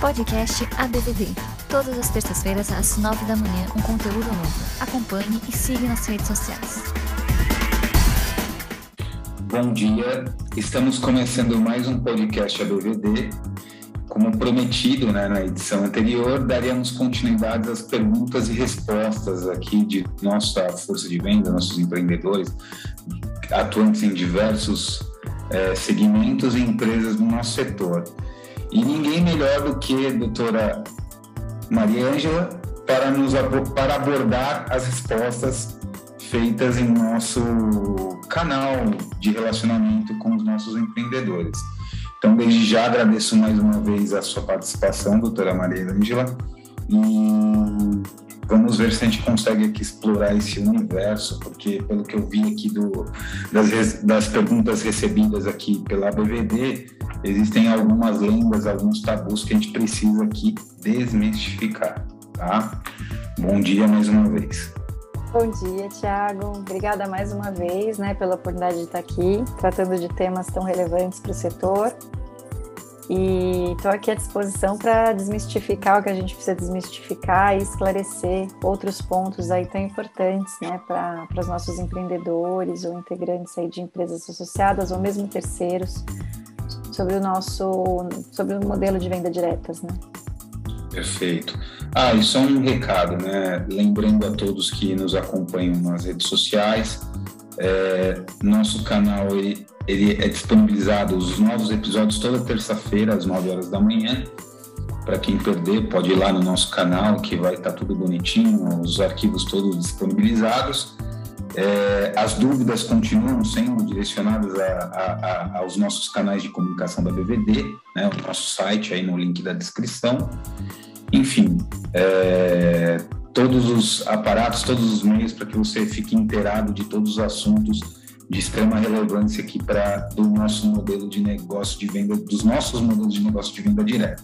Podcast ABVD. Todas as terças-feiras, às nove da manhã, um conteúdo novo. Acompanhe e siga nas redes sociais. Bom dia, estamos começando mais um podcast ABVD. Como prometido né, na edição anterior, daríamos continuidade às perguntas e respostas aqui de nossa força de venda, nossos empreendedores, atuantes em diversos é, segmentos e empresas do nosso setor. E ninguém melhor do que a doutora Maria Ângela para, nos, para abordar as respostas feitas em nosso canal de relacionamento com os nossos empreendedores. Então, desde já agradeço mais uma vez a sua participação, doutora Maria Ângela, e vamos ver se a gente consegue aqui explorar esse universo, porque pelo que eu vi aqui do, das, das perguntas recebidas aqui pela BVD, existem algumas lendas, alguns tabus que a gente precisa aqui desmistificar, tá? Bom dia mais uma vez. Bom dia, Tiago. Obrigada mais uma vez né, pela oportunidade de estar aqui, tratando de temas tão relevantes para o setor. E estou aqui à disposição para desmistificar o que a gente precisa desmistificar e esclarecer outros pontos aí tão importantes né, para os nossos empreendedores ou integrantes aí de empresas associadas ou mesmo terceiros sobre o nosso sobre o modelo de venda diretas, né? Perfeito. Ah, e só um recado, né? Lembrando a todos que nos acompanham nas redes sociais, é, nosso canal ele, ele é disponibilizado os novos episódios toda terça-feira às 9 horas da manhã. Para quem perder, pode ir lá no nosso canal que vai estar tá tudo bonitinho, os arquivos todos disponibilizados. É, as dúvidas continuam sendo direcionadas a, a, a, aos nossos canais de comunicação da BVD, né, o nosso site aí no link da descrição. Enfim, é, todos os aparatos, todos os meios para que você fique inteirado de todos os assuntos de extrema relevância aqui para o nosso modelo de negócio de venda, dos nossos modelos de negócio de venda direta.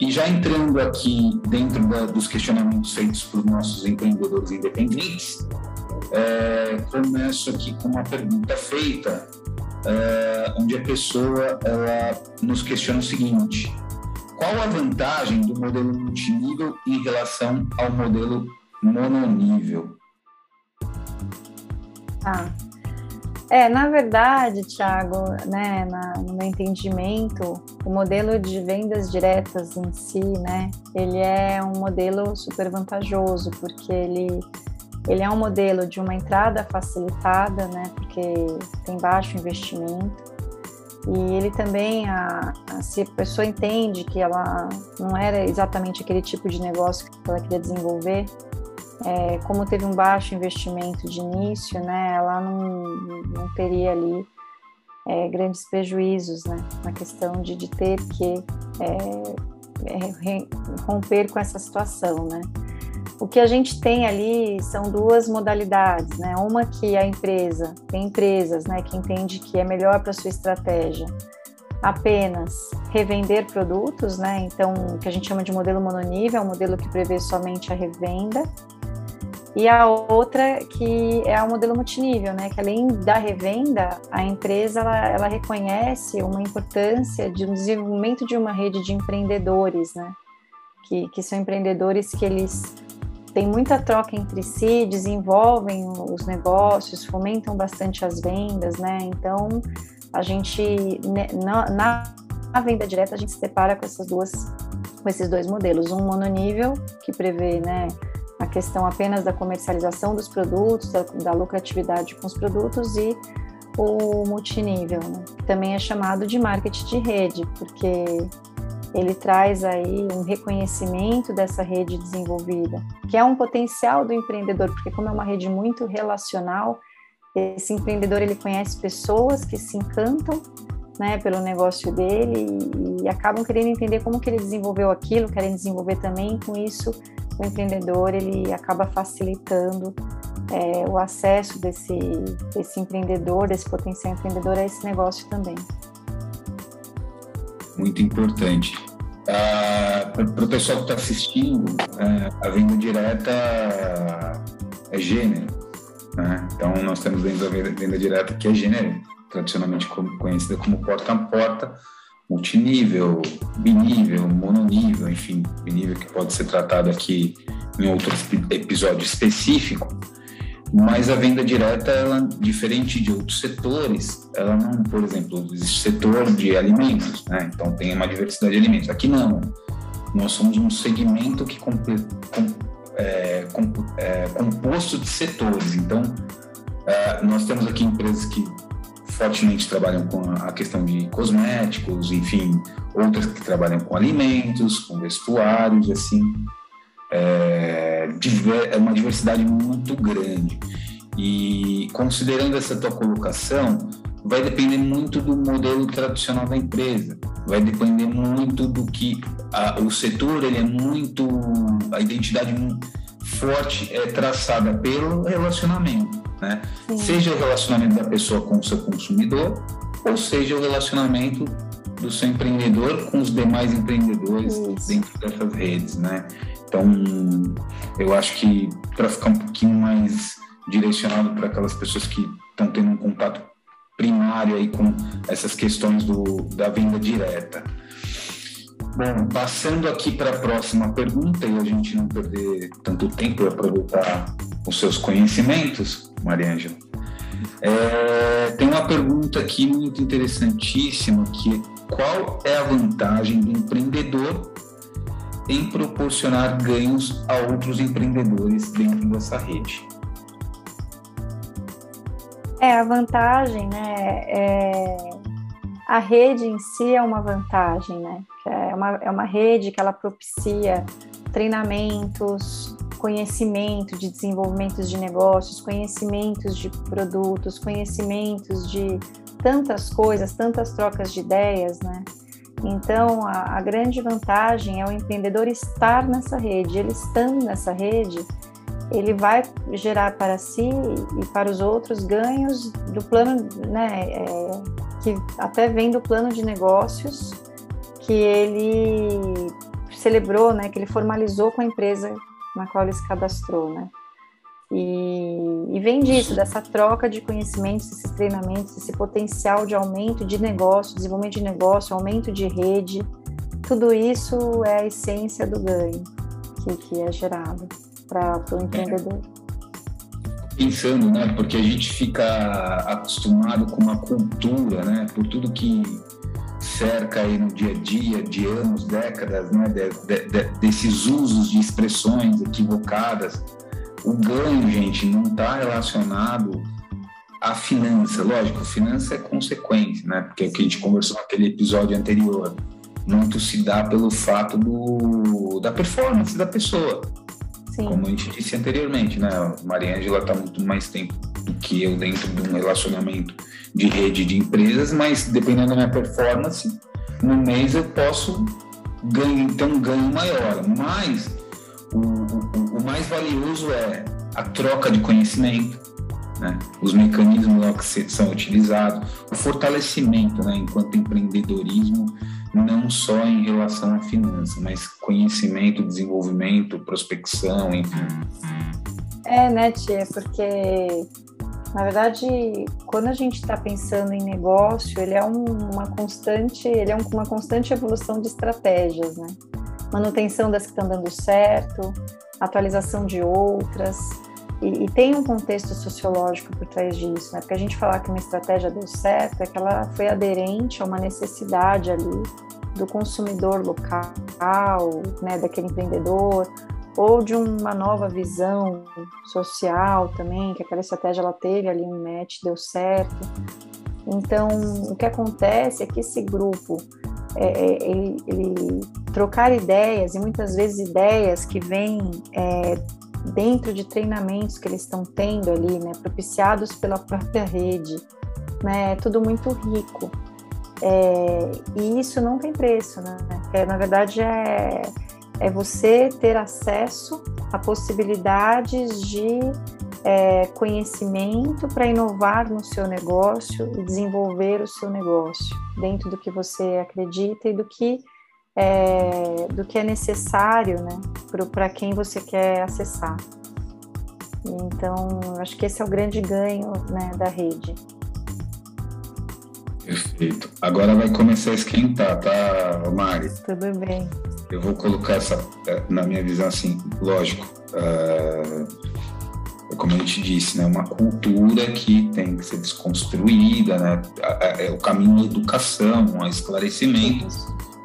E já entrando aqui dentro da, dos questionamentos feitos por nossos empreendedores independentes, é, começo aqui com uma pergunta feita, é, onde a pessoa ela nos questiona o seguinte: qual a vantagem do modelo multinível em relação ao modelo mononível? Ah, é, na verdade, Thiago, né, na, no meu entendimento, o modelo de vendas diretas em si, né, ele é um modelo super vantajoso, porque ele ele é um modelo de uma entrada facilitada, né, porque tem baixo investimento. E ele também, a, a, se a pessoa entende que ela não era exatamente aquele tipo de negócio que ela queria desenvolver, é, como teve um baixo investimento de início, né, ela não, não teria ali é, grandes prejuízos né, na questão de, de ter que é, romper com essa situação, né o que a gente tem ali são duas modalidades, né? Uma que a empresa, tem empresas, né, que entende que é melhor para sua estratégia apenas revender produtos, né? Então, o que a gente chama de modelo mononível, é um modelo que prevê somente a revenda. E a outra que é o modelo multinível, né? Que além da revenda, a empresa ela, ela reconhece uma importância de um desenvolvimento de uma rede de empreendedores, né? Que, que são empreendedores que eles tem muita troca entre si, desenvolvem os negócios, fomentam bastante as vendas, né? Então, a gente, né, na, na venda direta, a gente se depara com essas duas, com esses dois modelos. Um mononível, que prevê, né, a questão apenas da comercialização dos produtos, da, da lucratividade com os produtos e o multinível, né? também é chamado de marketing de rede, porque ele traz aí um reconhecimento dessa rede desenvolvida, que é um potencial do empreendedor, porque como é uma rede muito relacional, esse empreendedor ele conhece pessoas que se encantam né, pelo negócio dele e, e, acabam querendo entender como que ele desenvolveu aquilo, querem desenvolver também. Com isso, o empreendedor ele acaba facilitando é, o acesso desse, desse empreendedor, desse potencial empreendedor a esse negócio também muito importante. Ah, Para o pessoal que está assistindo, é, a venda direta é gênero. Né? Então, nós temos dentro da venda, venda direta que é gênero, tradicionalmente conhecida como porta a porta, multinível, binível, mononível, enfim, binível que pode ser tratado aqui em outro episódio específico, mas a venda direta, ela, diferente de outros setores, ela não, por exemplo, existe setor de alimentos, né? então tem uma diversidade de alimentos. Aqui não, nós somos um segmento que é, é, composto de setores, então é, nós temos aqui empresas que fortemente trabalham com a questão de cosméticos, enfim, outras que trabalham com alimentos, com vestuários, assim, é, é uma diversidade muito grande. E considerando essa tua colocação, vai depender muito do modelo tradicional da empresa, vai depender muito do que a, o setor ele é muito a identidade forte é traçada pelo relacionamento né? Seja o relacionamento da pessoa com o seu consumidor, ou seja o relacionamento do seu empreendedor com os demais empreendedores Isso. dentro dessas redes, né? Então, eu acho que para ficar um pouquinho mais direcionado para aquelas pessoas que estão tendo um contato primário aí com essas questões do, da venda direta. Bom, passando aqui para a próxima pergunta e a gente não perder tanto tempo e aproveitar os seus conhecimentos, Mariângela. É, tem uma pergunta aqui muito interessantíssima que é, qual é a vantagem do empreendedor em proporcionar ganhos a outros empreendedores dentro dessa rede? É, a vantagem, né, é, a rede em si é uma vantagem, né, é uma, é uma rede que ela propicia treinamentos, conhecimento de desenvolvimentos de negócios, conhecimentos de produtos, conhecimentos de tantas coisas, tantas trocas de ideias, né? Então, a, a, grande vantagem é o empreendedor estar nessa rede. Ele estando nessa rede, ele vai gerar para si e para os outros ganhos do plano, né? É, que até vem do plano de negócios que ele celebrou, né? Que ele formalizou com a empresa na qual ele se cadastrou, né? E, e, vem disso, dessa troca de conhecimentos, esses treinamentos, esse potencial de aumento de negócio, desenvolvimento de negócio, aumento de rede, tudo isso é a essência do ganho que, que é gerado para o empreendedor. Pensando, né? Porque a gente fica acostumado com uma cultura, né? Por tudo que cerca aí no dia a dia de anos, décadas, né, de, de, de, desses usos de expressões equivocadas. O ganho, gente, não está relacionado à finança. Lógico, finança é consequência, né? Porque é o que a gente conversou naquele episódio anterior. Muito se dá pelo fato do, da performance da pessoa. Sim. Como a gente disse anteriormente, né? A Maria Ângela está muito mais tempo do que eu dentro de um relacionamento de rede de empresas, mas dependendo da minha performance, no mês eu posso ganhar, ter um ganho maior. Mas o, o, o mais valioso é a troca de conhecimento, né? os mecanismos lá que são utilizados, o fortalecimento né? enquanto empreendedorismo, não só em relação à finança, mas conhecimento, desenvolvimento, prospecção, enfim. É, né, Tia? Porque na verdade, quando a gente está pensando em negócio, ele é um, uma constante, ele é um, uma constante evolução de estratégias, né? Manutenção das que estão dando certo, atualização de outras, e, e, tem um contexto sociológico por trás disso, né? Porque a gente falar que uma estratégia deu certo é que ela foi aderente a uma necessidade ali do consumidor local, né? Daquele empreendedor, ou de uma nova visão social também, que aquela estratégia ela teve ali um match, deu certo. Então, o que acontece é que esse grupo, é, é, ele, ele, trocar ideias, e muitas vezes ideias que vêm é, dentro de treinamentos que eles estão tendo ali, né, propiciados pela própria rede, né, é tudo muito rico. É, e isso não tem preço, né? É, na verdade, é, é você ter acesso a possibilidades de é, conhecimento para inovar no seu negócio e desenvolver o seu negócio dentro do que você acredita e do que é, do que é necessário né, para quem você quer acessar. Então, acho que esse é o grande ganho né, da rede. Perfeito. Agora vai começar a esquentar, tá, Mari? Tudo bem. Eu vou colocar essa, é, na minha visão, assim, lógico, uh, como a gente disse, né, uma cultura que tem que ser desconstruída, né, é o caminho da educação, a esclarecimento,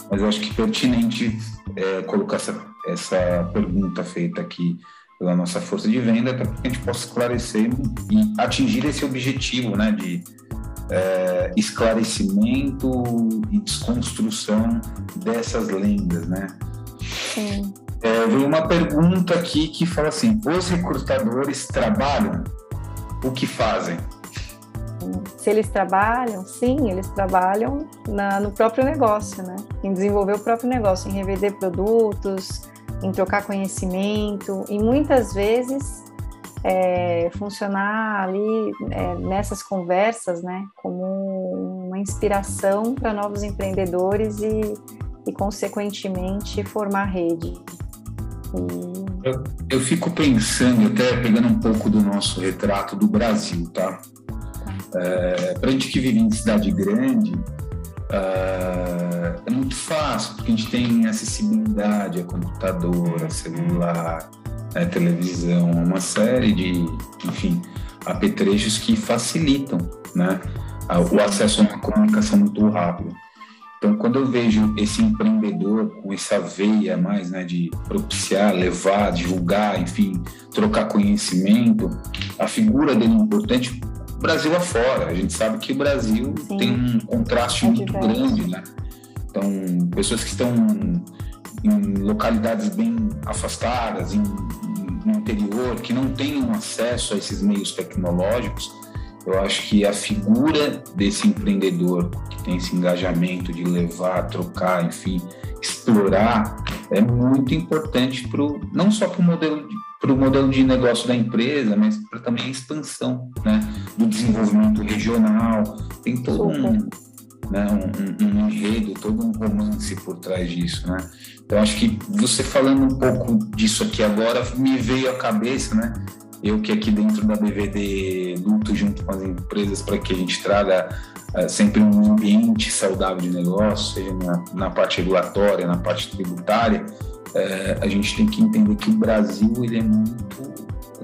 mas eu acho que é pertinente é, colocar essa, essa pergunta feita aqui pela nossa força de venda, para que a gente possa esclarecer e atingir esse objetivo, né, de é, esclarecimento e desconstrução dessas lendas, né? Sim. É, veio uma pergunta aqui que fala assim: os recrutadores trabalham? O que fazem? Se eles trabalham, sim, eles trabalham na, no próprio negócio, né? Em desenvolver o próprio negócio, em revender produtos, em trocar conhecimento e muitas vezes é, funcionar ali é, nessas conversas, né, como uma inspiração para novos empreendedores e, e, consequentemente, formar rede. E... Eu, eu, fico pensando, até pegando um pouco do nosso retrato do Brasil, tá? tá. É, para a gente que vive em cidade grande, uh, é muito fácil, porque a gente tem acessibilidade a computador, a celular, a televisão, uma série de, enfim, apetrechos que facilitam né, o acesso a uma comunicação muito rápida. Então, quando eu vejo esse empreendedor com essa veia mais né, de propiciar, levar, divulgar, enfim, trocar conhecimento, a figura dele é importante Brasil afora. A gente sabe que o Brasil Sim. tem um contraste é muito grande, né? Então, pessoas que estão em localidades bem afastadas, em, no interior, que não tenham acesso a esses meios tecnológicos, eu acho que a figura desse empreendedor que tem esse engajamento de levar, trocar, enfim, explorar, é muito importante pro, não só para o modelo de para o modelo de negócio da empresa, mas para também a expansão né, do desenvolvimento regional. Tem todo um, né, um, um, enredo, todo um romance por trás disso. Né? Então, acho que você falando um pouco disso aqui agora, me veio à cabeça, né? Eu que aqui dentro da BVD luto junto com as empresas para que a gente traga uh, sempre um ambiente saudável de negócio, seja na, na parte regulatória, na parte tributária, é, a gente tem que entender que o Brasil ele é muito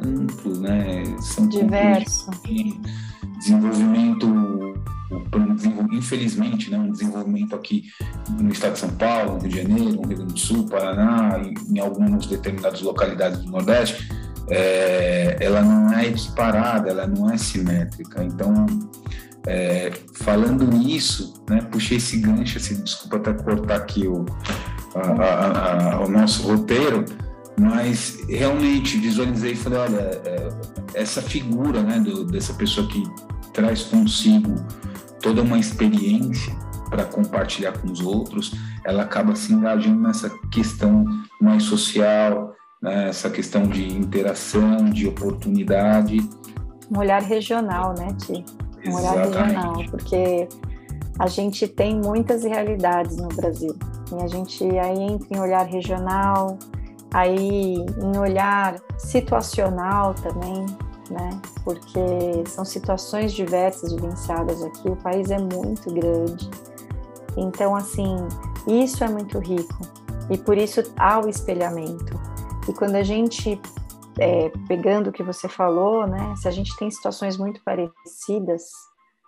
amplo, né? São diverso. Desenvolvimento, infelizmente, né, um desenvolvimento aqui no estado de São Paulo, no Rio de Janeiro, no Rio Grande do Sul, Paraná, em, em algumas determinadas localidades do Nordeste, é, ela não é disparada, ela não é simétrica. Então, é, falando nisso, né, puxei esse gancho, assim, desculpa até cortar aqui o, a, a, o nosso roteiro, mas realmente visualizei e falei, olha, é, essa figura né, do, dessa pessoa que traz consigo toda uma experiência para compartilhar com os outros, ela acaba se engajando nessa questão mais social, né, essa questão de interação, de oportunidade. Um olhar regional, né, Ti? Um olhar regional, porque a gente tem muitas realidades no Brasil. E a gente aí entra em olhar regional, aí em olhar situacional também, né? Porque são situações diversas vivenciadas aqui. O país é muito grande. Então, assim, isso é muito rico. E por isso há o espelhamento. E quando a gente, é, pegando o que você falou, né? Se a gente tem situações muito parecidas,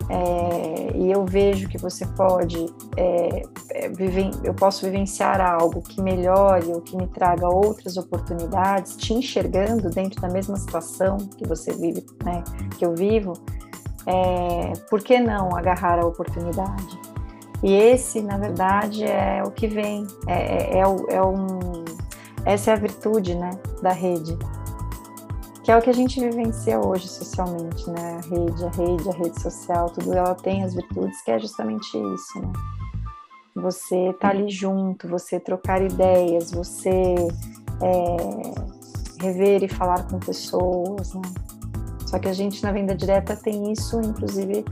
é, e eu vejo que você pode é, é, viver, eu posso vivenciar algo que melhore ou que me traga outras oportunidades, te enxergando dentro da mesma situação que você vive, né, que eu vivo, é, por que não agarrar a oportunidade? E esse, na verdade, é o que vem, é, é, é, é um, essa é a virtude né, da rede que é o que a gente vivencia hoje socialmente, né? A rede, a rede, a rede social, tudo ela tem as virtudes que é justamente isso, né? Você tá ali junto, você trocar ideias, você é, rever e falar com pessoas, né? Só que a gente na venda direta tem isso, inclusive,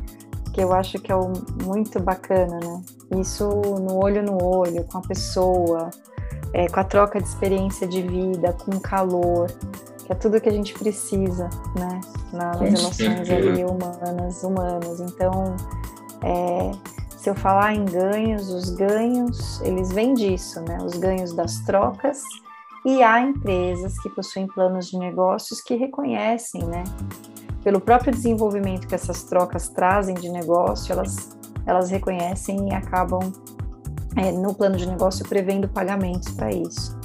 que eu acho que é muito bacana, né? Isso no olho no olho, com a pessoa, é, com a troca de experiência de vida, com calor que é tudo que a gente precisa, né, nas relações ali humanas, humanas. Então, É, se eu falar em ganhos, os ganhos, eles vêm disso, né? Os ganhos das trocas e há empresas que possuem planos de negócios que reconhecem, né? Pelo próprio desenvolvimento que essas trocas trazem de negócio, elas, elas reconhecem e acabam é, no plano de negócio prevendo pagamentos para isso,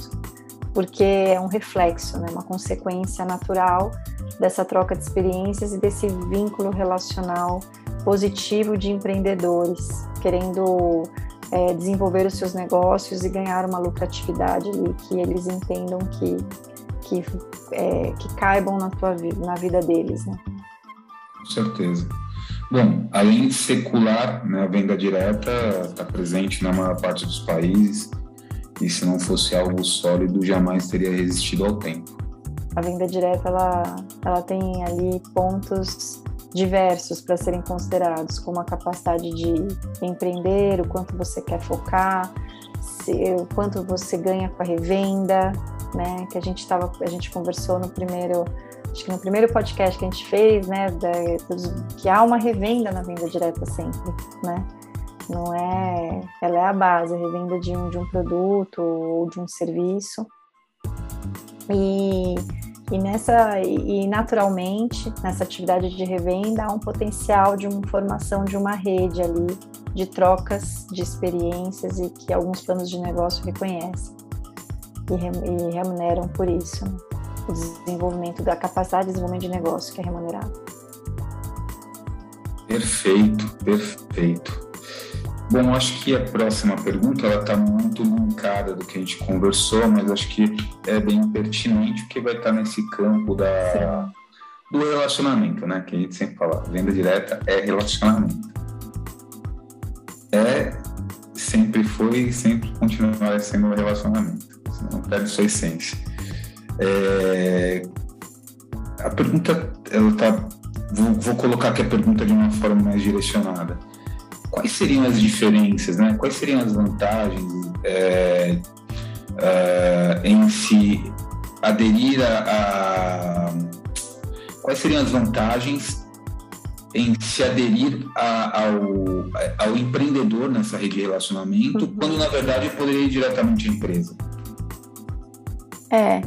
porque é um reflexo, né? Uma consequência natural dessa troca de experiências e desse vínculo relacional positivo de empreendedores querendo é, desenvolver os seus negócios e ganhar uma lucratividade ali que eles entendam que que, é, que caibam na tua vida, na vida deles, né? Com certeza. Bom, além de secular, né, a venda direta está presente na maior parte dos países e se não fosse algo sólido, jamais teria resistido ao tempo. A venda direta ela, ela tem ali pontos diversos para serem considerados, como a capacidade de empreender, o quanto você quer focar, se, o quanto você ganha com a revenda, né? Que a gente tava, a gente conversou no primeiro, acho que no primeiro podcast que a gente fez, né? Da, que há uma revenda na venda direta sempre, né? Não é, ela é a base, a revenda de um, de um produto ou de um serviço. E e nessa e naturalmente nessa atividade de revenda há um potencial de uma formação de uma rede ali de trocas de experiências e que alguns planos de negócio reconhecem e, remuneram por isso né? o desenvolvimento da capacidade de desenvolvimento de negócio que é remunerado. Perfeito, perfeito. Bom, acho que a próxima pergunta ela está muito linkada do que a gente conversou, mas acho que é bem pertinente porque vai estar tá nesse campo da, do relacionamento, né? Que a gente sempre fala, venda direta é relacionamento. É, sempre foi e sempre continuará sendo um relacionamento. Você não perde sua essência. É, a pergunta, ela tá, vou, vou colocar aqui a pergunta de uma forma mais direcionada quais seriam as diferenças, né? quais seriam as vantagens é, é, em se aderir a, a, Quais seriam as vantagens em se aderir a, ao, ao empreendedor nessa rede de relacionamento, uhum. quando na verdade poderia ir diretamente à empresa? É,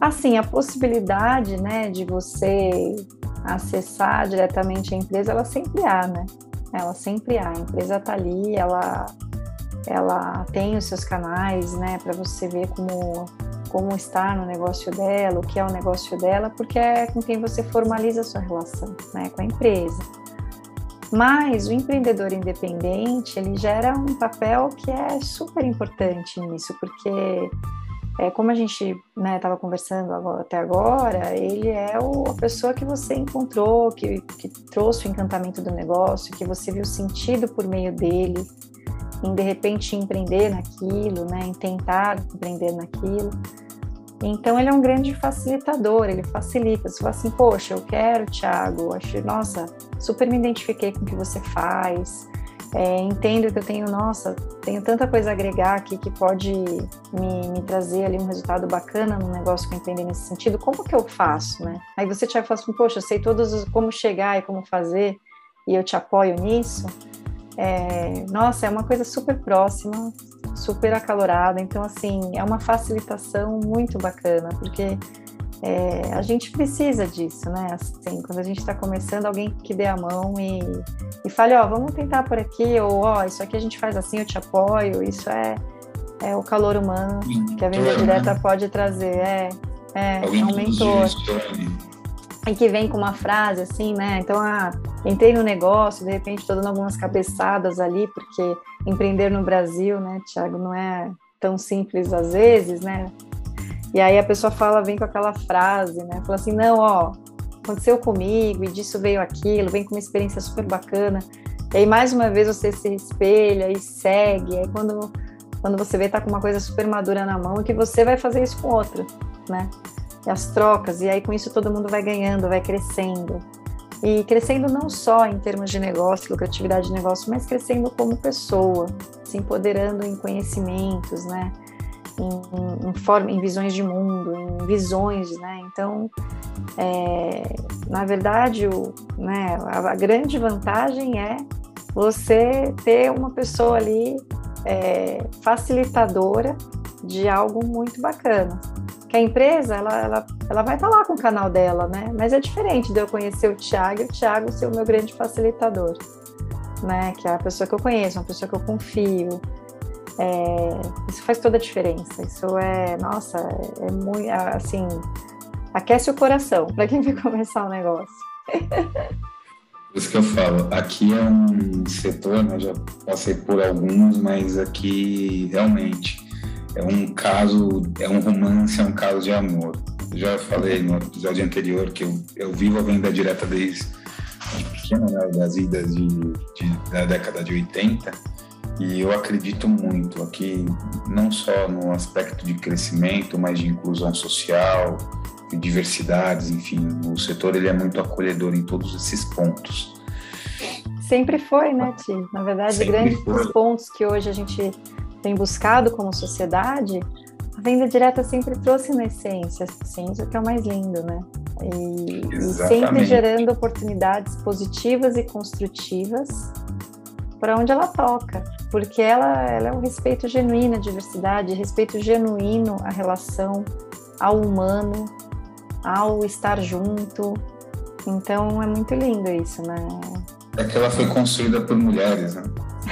assim, a possibilidade, né, de você acessar diretamente a empresa, ela sempre há, né? Ela sempre há. A empresa está ali, ela, ela tem os seus canais, né, para você ver como, como está no negócio dela, o que é o negócio dela, porque é com quem você formaliza a sua relação, né, com a empresa. Mas o empreendedor independente, ele gera um papel que é super importante nisso, porque é, como a gente estava né, conversando agora, até agora, ele é o, a pessoa que você encontrou, que, que trouxe o encantamento do negócio, que você viu sentido por meio dele, em de repente empreender naquilo, né, em tentar empreender naquilo. Então ele é um grande facilitador, ele facilita. Você fala assim, poxa, eu quero, Thiago, acho, nossa, super me identifiquei com o que você faz, é, entendo que eu tenho, nossa, tenho tanta coisa a agregar aqui que pode me, me trazer ali um resultado bacana no negócio que eu empreender nesse sentido, como que eu faço, né? Aí você te fala assim, poxa, eu sei todos os, como chegar e como fazer, e eu te apoio nisso. É, nossa, é uma coisa super próxima, super acalorada, então assim, é uma facilitação muito bacana, porque é, a gente precisa disso, né? Assim, quando a gente está começando, alguém que dê a mão e, e fale, ó, oh, vamos tentar por aqui, ou ó, oh, isso aqui a gente faz assim, eu te apoio, isso é, é o calor humano que a venda direta né? pode trazer, é, é, é um mentor. E que vem com uma frase assim, né? Então, ah, entrei no negócio, de repente estou dando algumas cabeçadas ali, porque empreender no Brasil, né, Tiago, não é tão simples às vezes, né? E aí a pessoa fala, vem com aquela frase, né? Fala assim, não, ó, aconteceu comigo e disso veio aquilo, vem com uma experiência super bacana. E aí mais uma vez você se espelha e segue. Aí quando, quando você vê tá com uma coisa super madura na mão, que você vai fazer isso com outra, né? E as trocas, e aí com isso todo mundo vai ganhando, vai crescendo. E crescendo não só em termos de negócio, lucratividade de negócio, mas crescendo como pessoa, se empoderando em conhecimentos, né? Em, em, forma, em visões de mundo, em visões, né? Então, é, na verdade, o, né, a, a, grande vantagem é você ter uma pessoa ali é, facilitadora de algo muito bacana. Que a empresa, ela, ela, ela vai estar tá lá com o canal dela, né? Mas é diferente de eu conhecer o Thiago e o Thiago ser o meu grande facilitador, né? Que é a pessoa que eu conheço, uma pessoa que eu confio. É, isso faz toda a diferença. Isso é, nossa, é, muito, assim, aquece o coração para quem vai começar o negócio. Isso que eu falo, aqui é um setor, né, já passei por alguns, mas aqui realmente é um caso, é um romance, é um caso de amor. Eu já falei no episódio anterior que eu, eu vivo a venda direta desde de pequeno, né, das idas de, de, da década de 80, e eu acredito muito aqui, não só no aspecto de crescimento, mas de inclusão social, de diversidades, enfim, o setor ele é muito acolhedor em todos esses pontos. Sempre foi, né, Ti? Na verdade, Sempre grandes foi. pontos que hoje a gente tem buscado como sociedade, a venda direta sempre trouxe na essência, assim, isso que é o mais lindo, né? E, e sempre gerando oportunidades positivas e construtivas para onde ela toca, porque ela, ela é um respeito genuíno à diversidade, respeito genuíno à relação ao humano, ao estar junto. Então é muito lindo isso, né? É que ela foi construída por mulheres, né?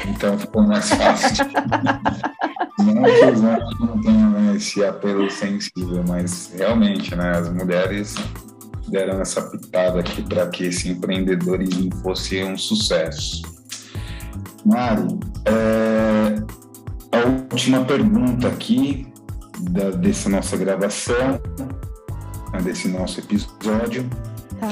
Então ficou mais fácil. não que os homens não tenham né, esse apelo sensível, mas realmente, né, as mulheres deram essa pitada aqui para que esse empreendedorismo fosse um sucesso. Mari, é, a última pergunta aqui da, dessa nossa gravação, né, desse nosso episódio. Tá.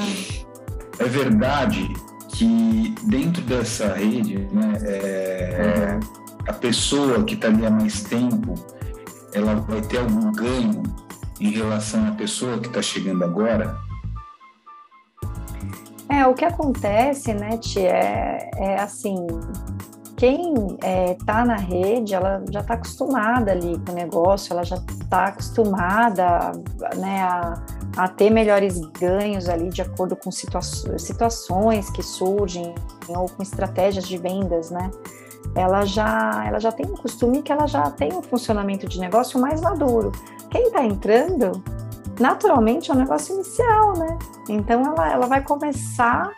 É verdade que dentro dessa rede, né, é, uhum. a pessoa que está ali há mais tempo, ela vai ter algum ganho em relação à pessoa que está chegando agora? É, o que acontece, né, Tia, é, é assim, quem está é, na rede, ela já está acostumada ali com o negócio, ela já está acostumada né, a, a, ter melhores ganhos ali de acordo com situa situações que surgem ou com estratégias de vendas, né? Ela já, ela já tem um costume que ela já tem um funcionamento de negócio mais maduro. Quem está entrando, naturalmente é um negócio inicial, né? Então ela, ela vai começar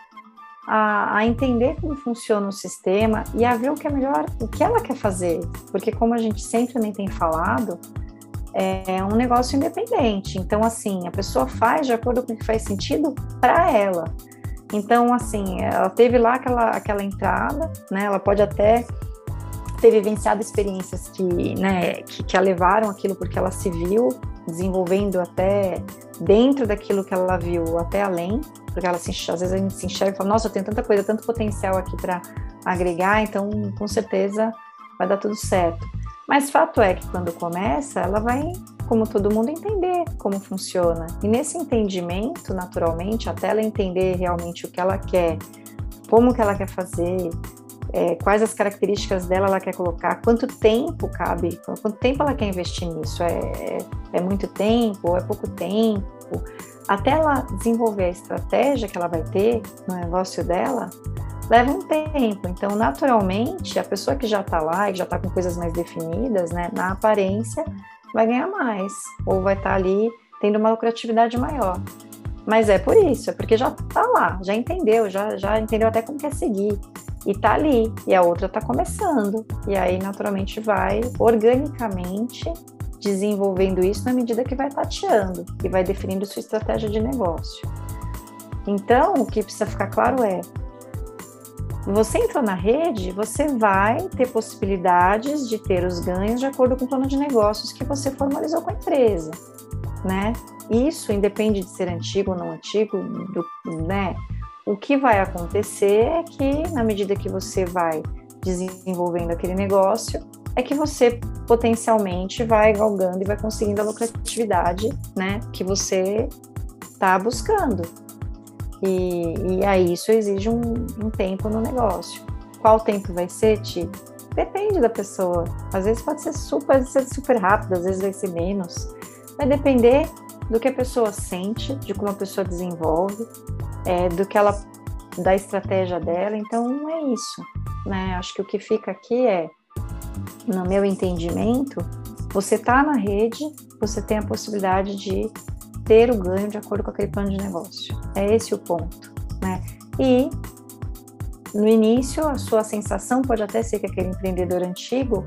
a, a, entender como funciona o sistema e a ver o que é melhor, o que ela quer fazer. Porque, como a gente sempre também tem falado, é um negócio independente. Então, assim, a pessoa faz de acordo com o que faz sentido para ela. Então, assim, ela teve lá aquela, aquela entrada, né? Ela pode até ter vivenciado experiências que, né, que, que a levaram aquilo porque ela se viu desenvolvendo até dentro daquilo que ela viu, até além, porque ela se, às vezes a gente se enxerga e fala, nossa, eu tenho tanta coisa, tanto potencial aqui para agregar, então com certeza vai dar tudo certo. Mas fato é que quando começa, ela vai, como todo mundo, entender como funciona. E nesse entendimento, naturalmente, até ela entender realmente o que ela quer, como que ela quer fazer, é, quais as características dela ela quer colocar, quanto tempo cabe, quanto tempo ela quer investir nisso, é, é, é muito tempo é pouco tempo, até ela desenvolver a estratégia que ela vai ter no negócio dela, leva um tempo. Então, naturalmente, a pessoa que já está lá e já está com coisas mais definidas, né, na aparência, vai ganhar mais, ou vai estar tá ali tendo uma lucratividade maior. Mas é por isso, é porque já está lá, já entendeu, já, já entendeu até como quer seguir. E está ali, e a outra está começando. E aí, naturalmente, vai organicamente desenvolvendo isso na medida que vai tateando e vai definindo sua estratégia de negócio. Então, o que precisa ficar claro é: você entrou na rede, você vai ter possibilidades de ter os ganhos de acordo com o plano de negócios que você formalizou com a empresa, né? Isso independe de ser antigo ou não antigo, do, né? O que vai acontecer é que, na medida que você vai desenvolvendo aquele negócio, é que você potencialmente vai galgando e vai conseguindo a lucratividade, né, que você está buscando. E, e, aí isso exige um, um, tempo no negócio. Qual tempo vai ser, Ti? Depende da pessoa. Às vezes pode ser super, ser super rápido, às vezes vai ser menos. Vai depender do que a pessoa sente, de como a pessoa desenvolve, é, do que ela da estratégia dela. Então é isso. né? Acho que o que fica aqui é, no meu entendimento, você está na rede, você tem a possibilidade de ter o ganho de acordo com aquele plano de negócio. É esse o ponto, né? E no início, a sua sensação pode até ser que aquele empreendedor antigo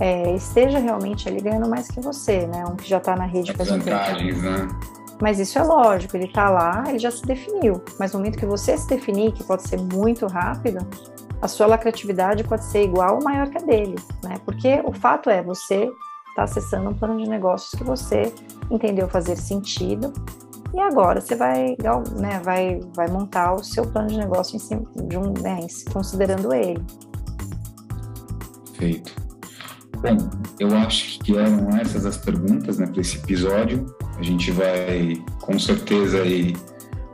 é, esteja realmente ali ganhando mais que você, né? Um que já está na rede faz um tempo. Né? Mas isso é lógico, ele está lá, ele já se definiu. Mas no momento que você se definir, que pode ser muito rápido, a sua lucratividade pode ser igual ou maior que a dele, né? Porque o fato é, você está acessando um plano de negócios que você entendeu fazer sentido e agora você vai, né, vai, vai montar o seu plano de negócio em cima de um, né, considerando ele. Feito. Bom, eu acho que eram essas as perguntas né, para esse episódio. A gente vai, com certeza, aí,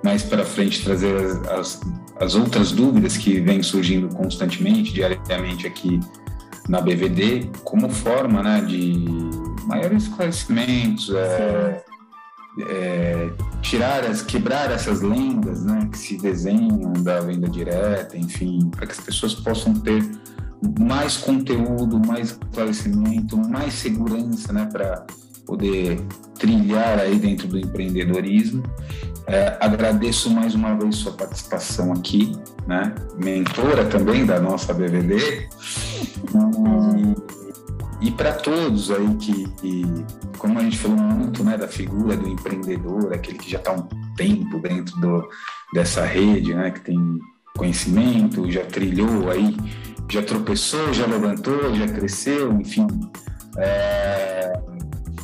mais para frente trazer as, as, as, outras dúvidas que vêm surgindo constantemente, diariamente aqui na BVD, como forma né, de maiores esclarecimentos, é, é, tirar as, quebrar essas lendas né, que se desenham da venda direta, enfim, para que as pessoas possam ter mais conteúdo, mais esclarecimento, mais segurança né, para poder trilhar aí dentro do empreendedorismo. É, agradeço mais uma vez sua participação aqui, né? mentora também da nossa BVD. E, para todos aí que, que, como a gente falou muito né, da figura do empreendedor, aquele que já está um tempo dentro do, dessa rede, né, que tem conhecimento, já trilhou aí, já tropeçou, já levantou, já cresceu, enfim. É,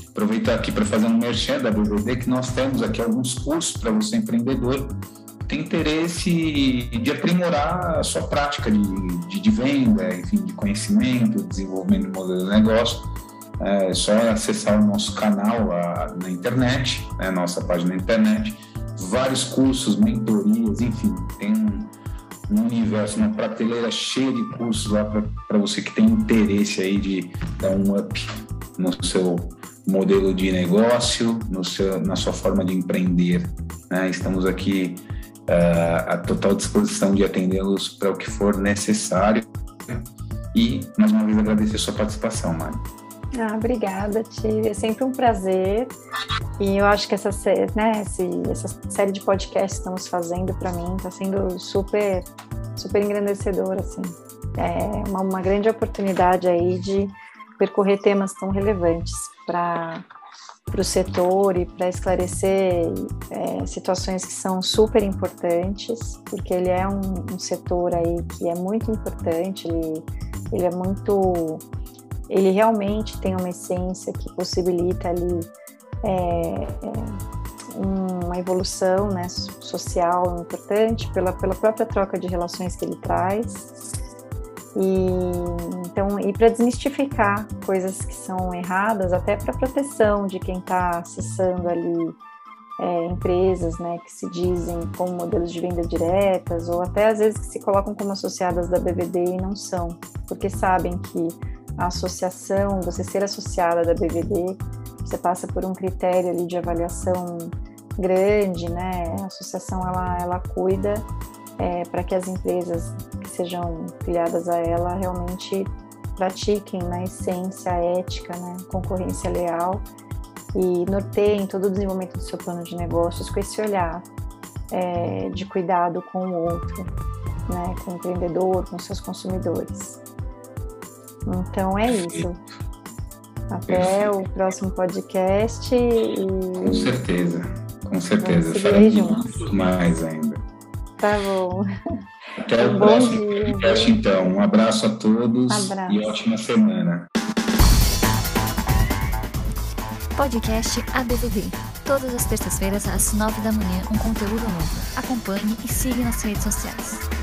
aproveitar aqui para fazer um merchan da BBD, que nós temos aqui alguns cursos para você empreendedor que tem interesse de aprimorar a sua prática de, de, de venda, enfim, de conhecimento, desenvolvimento do modelo de negócio. É só acessar o nosso canal a, na internet, né, nossa página na internet, vários cursos, mentorias, enfim, tem um, universo, uma prateleira cheia de cursos lá para você que tem interesse aí de dar um up no seu modelo de negócio, no seu, na sua forma de empreender. Né? Estamos aqui uh, à total disposição de atendê-los para o que for necessário. E, mais uma vez, agradecer a sua participação, Mari. Ah, obrigada, Tive. É sempre um prazer. E eu acho que essa, né, essa série de podcasts que estamos fazendo, para mim, está sendo super, super engrandecedor, assim. É uma, uma grande oportunidade aí de percorrer temas tão relevantes para o setor e para esclarecer é, situações que são super importantes, porque ele é um, um, setor aí que é muito importante, ele, ele é muito, ele realmente tem uma essência que possibilita ali é, é, uma evolução né, social importante pela, pela própria troca de relações que ele traz. E então, e para desmistificar coisas que são erradas, até para proteção de quem está acessando ali é, empresas, né, que se dizem como modelos de venda diretas, ou até às vezes que se colocam como associadas da BVD e não são, porque sabem que a associação, você ser associada da BVD, você passa por um critério ali de avaliação grande, né? A associação ela, ela cuida é, para que as empresas que sejam filiadas a ela realmente pratiquem na essência a ética, né, concorrência leal e norteiem todo o desenvolvimento do seu plano de negócios com esse olhar é, de cuidado com o outro, né, com o empreendedor, com seus consumidores. Então é isso. Até o próximo podcast. E... Com certeza, com certeza. Faremos mais ainda. Tá bom. Até o próximo podcast, então. Um abraço a todos abraço. e ótima semana. Podcast ABVD. Todas as terças-feiras, às nove da manhã, um conteúdo novo. Acompanhe e siga nas redes sociais.